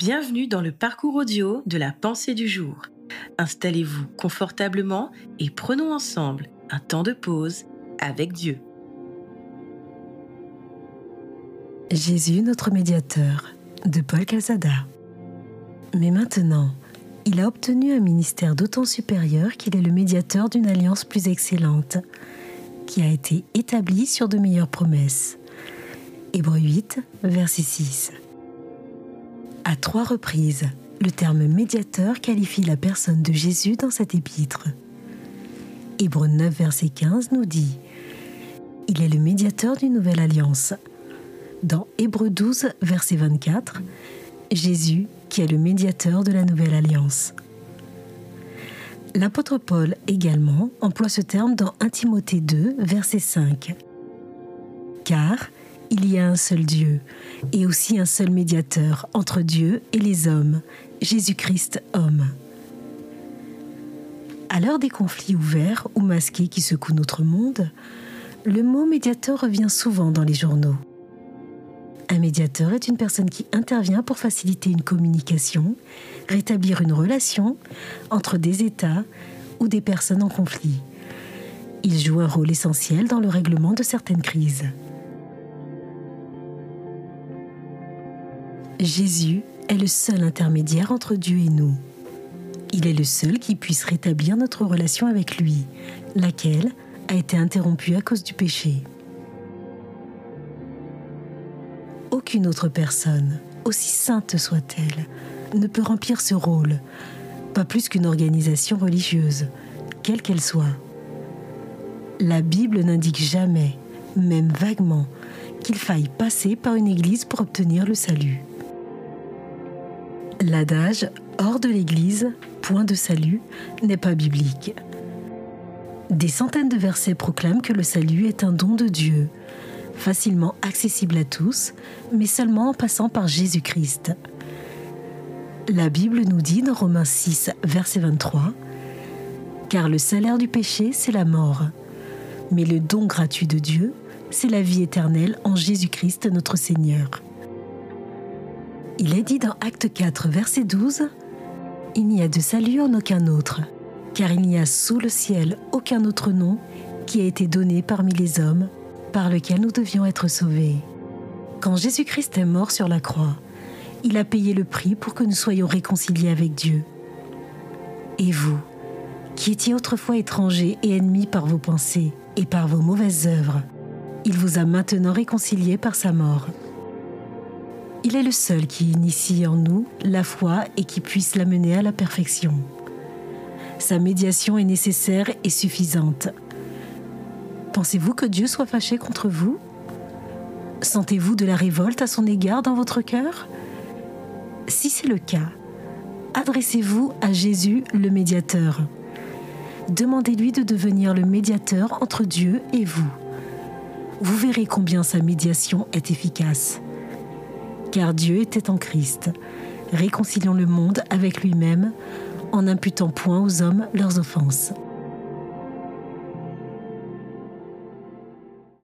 Bienvenue dans le parcours audio de la pensée du jour. Installez-vous confortablement et prenons ensemble un temps de pause avec Dieu. Jésus, notre médiateur, de Paul Calzada. Mais maintenant, il a obtenu un ministère d'autant supérieur qu'il est le médiateur d'une alliance plus excellente, qui a été établie sur de meilleures promesses. Hébreu 8, verset 6. À trois reprises, le terme médiateur qualifie la personne de Jésus dans cet épître. Hébreu 9, verset 15 nous dit Il est le médiateur d'une nouvelle alliance. Dans Hébreu 12, verset 24, Jésus qui est le médiateur de la nouvelle alliance. L'apôtre Paul également emploie ce terme dans 1 Timothée 2, verset 5. Car il y a un seul Dieu et aussi un seul médiateur entre Dieu et les hommes, Jésus-Christ homme. À l'heure des conflits ouverts ou masqués qui secouent notre monde, le mot médiateur revient souvent dans les journaux. Un médiateur est une personne qui intervient pour faciliter une communication, rétablir une relation entre des États ou des personnes en conflit. Il joue un rôle essentiel dans le règlement de certaines crises. Jésus est le seul intermédiaire entre Dieu et nous. Il est le seul qui puisse rétablir notre relation avec lui, laquelle a été interrompue à cause du péché. Aucune autre personne, aussi sainte soit-elle, ne peut remplir ce rôle, pas plus qu'une organisation religieuse, quelle qu'elle soit. La Bible n'indique jamais, même vaguement, qu'il faille passer par une église pour obtenir le salut. L'adage hors de l'Église, point de salut, n'est pas biblique. Des centaines de versets proclament que le salut est un don de Dieu, facilement accessible à tous, mais seulement en passant par Jésus-Christ. La Bible nous dit dans Romains 6, verset 23, Car le salaire du péché, c'est la mort, mais le don gratuit de Dieu, c'est la vie éternelle en Jésus-Christ notre Seigneur. Il est dit dans Acte 4, verset 12, Il n'y a de salut en aucun autre, car il n'y a sous le ciel aucun autre nom qui a été donné parmi les hommes par lequel nous devions être sauvés. Quand Jésus-Christ est mort sur la croix, il a payé le prix pour que nous soyons réconciliés avec Dieu. Et vous, qui étiez autrefois étrangers et ennemis par vos pensées et par vos mauvaises œuvres, il vous a maintenant réconciliés par sa mort. Il est le seul qui initie en nous la foi et qui puisse l'amener à la perfection. Sa médiation est nécessaire et suffisante. Pensez-vous que Dieu soit fâché contre vous? Sentez-vous de la révolte à son égard dans votre cœur? Si c'est le cas, adressez-vous à Jésus le médiateur. Demandez-lui de devenir le médiateur entre Dieu et vous. Vous verrez combien sa médiation est efficace car Dieu était en Christ, réconciliant le monde avec lui-même en n'imputant point aux hommes leurs offenses.